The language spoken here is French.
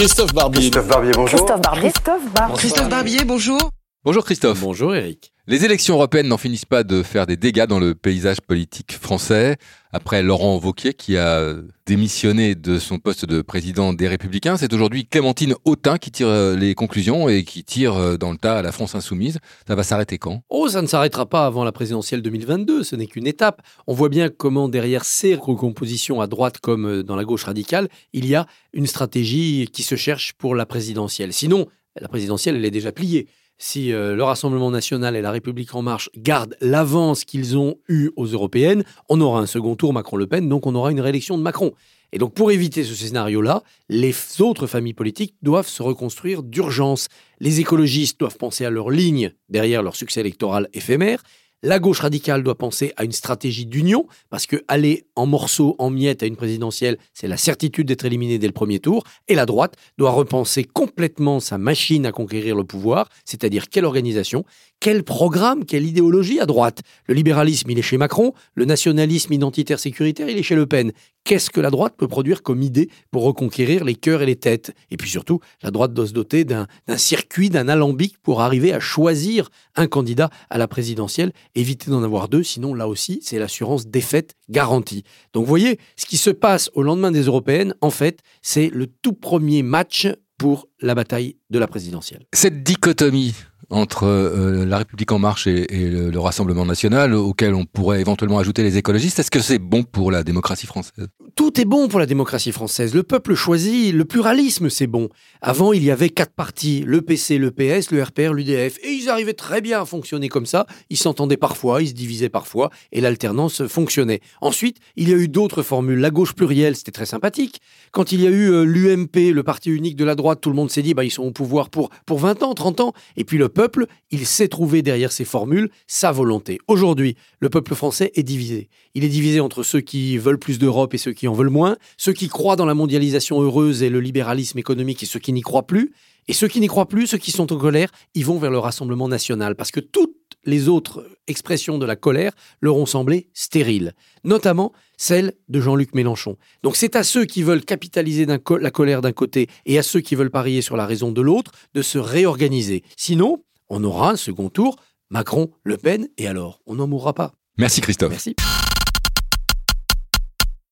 Christophe Barbier. Christophe Barbier, bonjour. Christophe Barbier. Christophe Barbier. Christophe Barbier, bonjour. Bonjour Christophe. Bonjour Eric. Les élections européennes n'en finissent pas de faire des dégâts dans le paysage politique français. Après Laurent Wauquiez qui a démissionné de son poste de président des Républicains, c'est aujourd'hui Clémentine Autain qui tire euh, les conclusions et qui tire euh, dans le tas à la France insoumise. Ça va s'arrêter quand? Oh, ça ne s'arrêtera pas avant la présidentielle 2022, ce n'est qu'une étape. On voit bien comment derrière ces recompositions à droite comme euh, dans la gauche radicale, il y a une stratégie qui se cherche pour la présidentielle. Sinon, la présidentielle, elle est déjà pliée si euh, le Rassemblement national et la République en marche gardent l'avance qu'ils ont eue aux européennes, on aura un second tour Macron-Le Pen, donc on aura une réélection de Macron. Et donc pour éviter ce scénario-là, les autres familles politiques doivent se reconstruire d'urgence. Les écologistes doivent penser à leur ligne derrière leur succès électoral éphémère. La gauche radicale doit penser à une stratégie d'union, parce que aller en morceaux, en miettes à une présidentielle, c'est la certitude d'être éliminé dès le premier tour. Et la droite doit repenser complètement sa machine à conquérir le pouvoir, c'est-à-dire quelle organisation, quel programme, quelle idéologie à droite. Le libéralisme, il est chez Macron, le nationalisme identitaire sécuritaire, il est chez Le Pen. Qu'est-ce que la droite peut produire comme idée pour reconquérir les cœurs et les têtes? Et puis surtout, la droite doit se doter d'un circuit, d'un alambic pour arriver à choisir un candidat à la présidentielle, éviter d'en avoir deux, sinon là aussi, c'est l'assurance défaite garantie. Donc vous voyez, ce qui se passe au lendemain des européennes, en fait, c'est le tout premier match pour la bataille de la présidentielle. Cette dichotomie entre euh, la République en marche et, le, Rassemblement national, auquel on pourrait éventuellement ajouter les écologistes. Est-ce que c'est bon pour la démocratie française? Tout est bon pour la démocratie française. Le peuple choisit, le pluralisme, c'est bon. Avant, il y avait quatre partis, le PC, le PS, le RPR, l'UDF, et ils arrivaient très bien à fonctionner comme ça. Ils s'entendaient parfois, ils se divisaient parfois, et l'alternance fonctionnait. Ensuite, il y a eu d'autres formules. La gauche plurielle, c'était très sympathique. Quand il y a eu euh, l'UMP, le parti unique de la droite, tout le monde s'est dit, bah, ils sont au pouvoir pour, pour 20 ans, 30 ans. Et puis le peuple, il sait trouver derrière ces formules sa volonté. Aujourd'hui, le peuple français est divisé. Il est divisé entre ceux qui veulent plus d'Europe et ceux qui en veulent moins, ceux qui croient dans la mondialisation heureuse et le libéralisme économique et ceux qui n'y croient plus. Et ceux qui n'y croient plus, ceux qui sont en colère, ils vont vers le Rassemblement national parce que toutes les autres expressions de la colère leur ont semblé stériles, notamment celle de Jean-Luc Mélenchon. Donc c'est à ceux qui veulent capitaliser la colère d'un côté et à ceux qui veulent parier sur la raison de l'autre de se réorganiser. Sinon, on aura un second tour, Macron, Le Pen, et alors, on n'en mourra pas. Merci Christophe. Merci.